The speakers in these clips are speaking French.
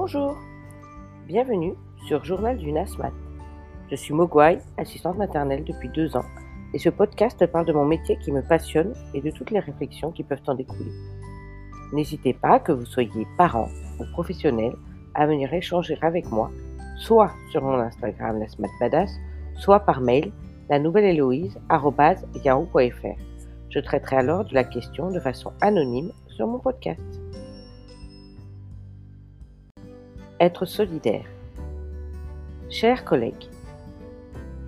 Bonjour, bienvenue sur Journal du NASMAT. Je suis Mogwai, assistante maternelle depuis deux ans, et ce podcast parle de mon métier qui me passionne et de toutes les réflexions qui peuvent en découler. N'hésitez pas, que vous soyez parent ou professionnel, à venir échanger avec moi, soit sur mon Instagram NASMATBadass, soit par mail la nouvelle. Je traiterai alors de la question de façon anonyme sur mon podcast. Être solidaire. Chers collègues,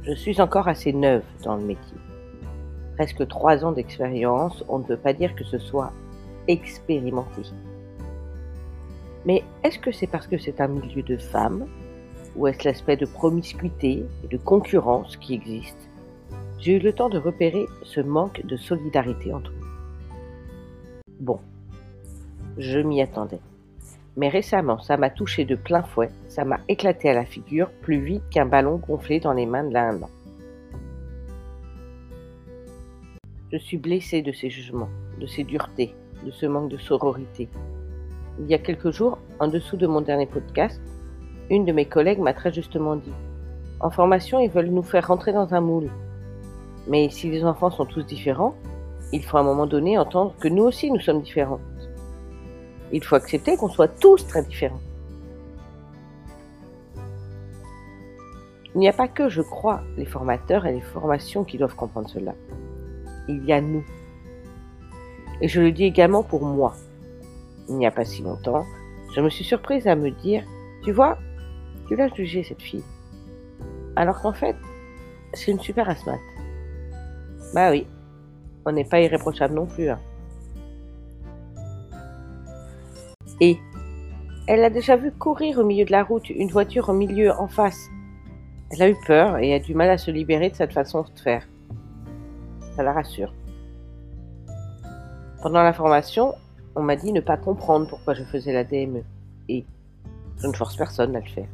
je suis encore assez neuve dans le métier. Presque trois ans d'expérience, on ne peut pas dire que ce soit expérimenté. Mais est-ce que c'est parce que c'est un milieu de femmes ou est-ce l'aspect de promiscuité et de concurrence qui existe? J'ai eu le temps de repérer ce manque de solidarité entre nous. Bon, je m'y attendais. Mais récemment, ça m'a touché de plein fouet, ça m'a éclaté à la figure plus vite qu'un ballon gonflé dans les mains de l'un an. Je suis blessée de ces jugements, de ces duretés, de ce manque de sororité. Il y a quelques jours, en dessous de mon dernier podcast, une de mes collègues m'a très justement dit En formation, ils veulent nous faire rentrer dans un moule. Mais si les enfants sont tous différents, il faut à un moment donné entendre que nous aussi nous sommes différents. Il faut accepter qu'on soit tous très différents. Il n'y a pas que, je crois, les formateurs et les formations qui doivent comprendre cela. Il y a nous. Et je le dis également pour moi. Il n'y a pas si longtemps, je me suis surprise à me dire, tu vois, tu l'as jugée cette fille. Alors qu'en fait, c'est une super asthmate. Bah oui, on n'est pas irréprochable non plus. Hein. Et elle a déjà vu courir au milieu de la route une voiture au milieu en face. Elle a eu peur et a du mal à se libérer de cette façon de faire. Ça la rassure. Pendant la formation, on m'a dit ne pas comprendre pourquoi je faisais la DME. Et je ne force personne à le faire.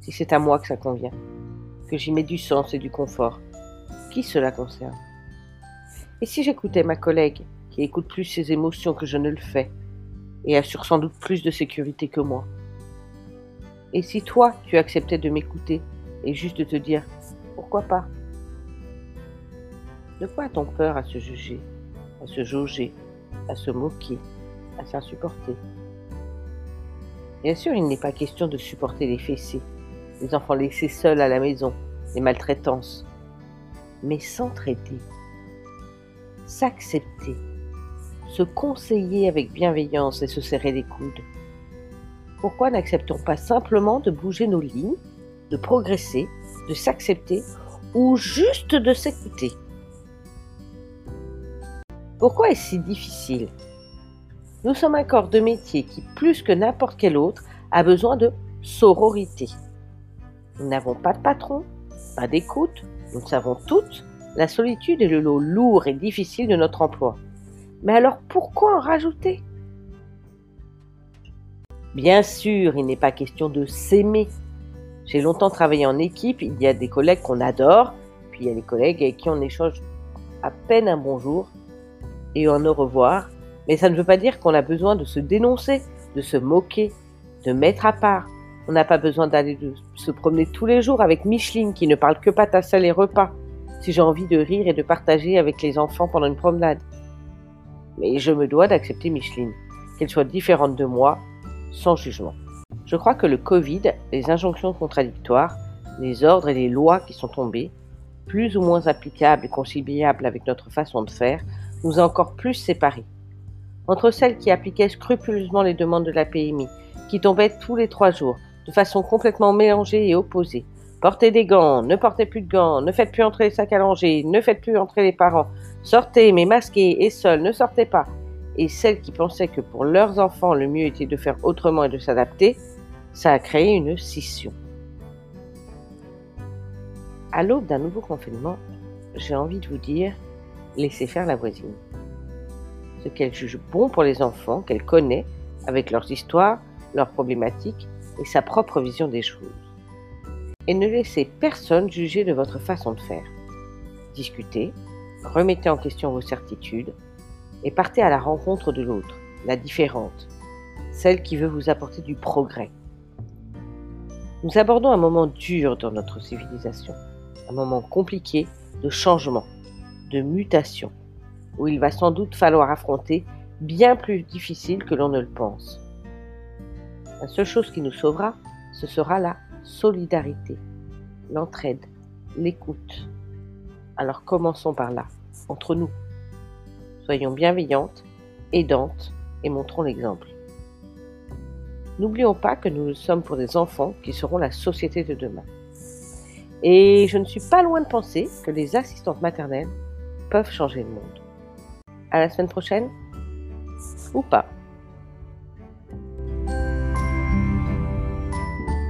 Si c'est à moi que ça convient, que j'y mets du sens et du confort, qui cela concerne Et si j'écoutais ma collègue, qui écoute plus ses émotions que je ne le fais, et assure sans doute plus de sécurité que moi. Et si toi, tu acceptais de m'écouter et juste de te dire pourquoi pas? De quoi a-t-on peur à se juger, à se jauger, à se moquer, à s'insupporter? Bien sûr, il n'est pas question de supporter les fessées, les enfants laissés seuls à la maison, les maltraitances, mais s'entraider, s'accepter, se conseiller avec bienveillance et se serrer les coudes. Pourquoi n'acceptons pas simplement de bouger nos lignes, de progresser, de s'accepter ou juste de s'écouter? Pourquoi est-ce si difficile? Nous sommes un corps de métier qui, plus que n'importe quel autre, a besoin de sororité. Nous n'avons pas de patron, pas d'écoute, nous savons toutes, la solitude est le lot lourd et difficile de notre emploi. Mais alors pourquoi en rajouter? Bien sûr, il n'est pas question de s'aimer. J'ai longtemps travaillé en équipe, il y a des collègues qu'on adore, puis il y a des collègues avec qui on échange à peine un bonjour et un au revoir, mais ça ne veut pas dire qu'on a besoin de se dénoncer, de se moquer, de mettre à part. On n'a pas besoin d'aller se promener tous les jours avec Micheline qui ne parle que pâte et repas, si j'ai envie de rire et de partager avec les enfants pendant une promenade mais je me dois d'accepter Micheline, qu'elle soit différente de moi, sans jugement. Je crois que le Covid, les injonctions contradictoires, les ordres et les lois qui sont tombés, plus ou moins applicables et conciliables avec notre façon de faire, nous a encore plus séparés. Entre celles qui appliquaient scrupuleusement les demandes de la PMI, qui tombaient tous les trois jours, de façon complètement mélangée et opposée. Portez des gants, ne portez plus de gants, ne faites plus entrer les sacs à langer, ne faites plus entrer les parents, Sortez, mais masqués et seuls, ne sortez pas. Et celles qui pensaient que pour leurs enfants le mieux était de faire autrement et de s'adapter, ça a créé une scission. À l'aube d'un nouveau confinement, j'ai envie de vous dire, laissez faire la voisine. Ce qu'elle juge bon pour les enfants, qu'elle connaît, avec leurs histoires, leurs problématiques et sa propre vision des choses. Et ne laissez personne juger de votre façon de faire. Discutez, remettez en question vos certitudes et partez à la rencontre de l'autre, la différente, celle qui veut vous apporter du progrès. Nous abordons un moment dur dans notre civilisation, un moment compliqué de changement, de mutation, où il va sans doute falloir affronter bien plus difficile que l'on ne le pense. La seule chose qui nous sauvera, ce sera la solidarité, l'entraide, l'écoute. Alors commençons par là, entre nous. Soyons bienveillantes, aidantes et montrons l'exemple. N'oublions pas que nous sommes pour des enfants qui seront la société de demain. Et je ne suis pas loin de penser que les assistantes maternelles peuvent changer le monde. À la semaine prochaine Ou pas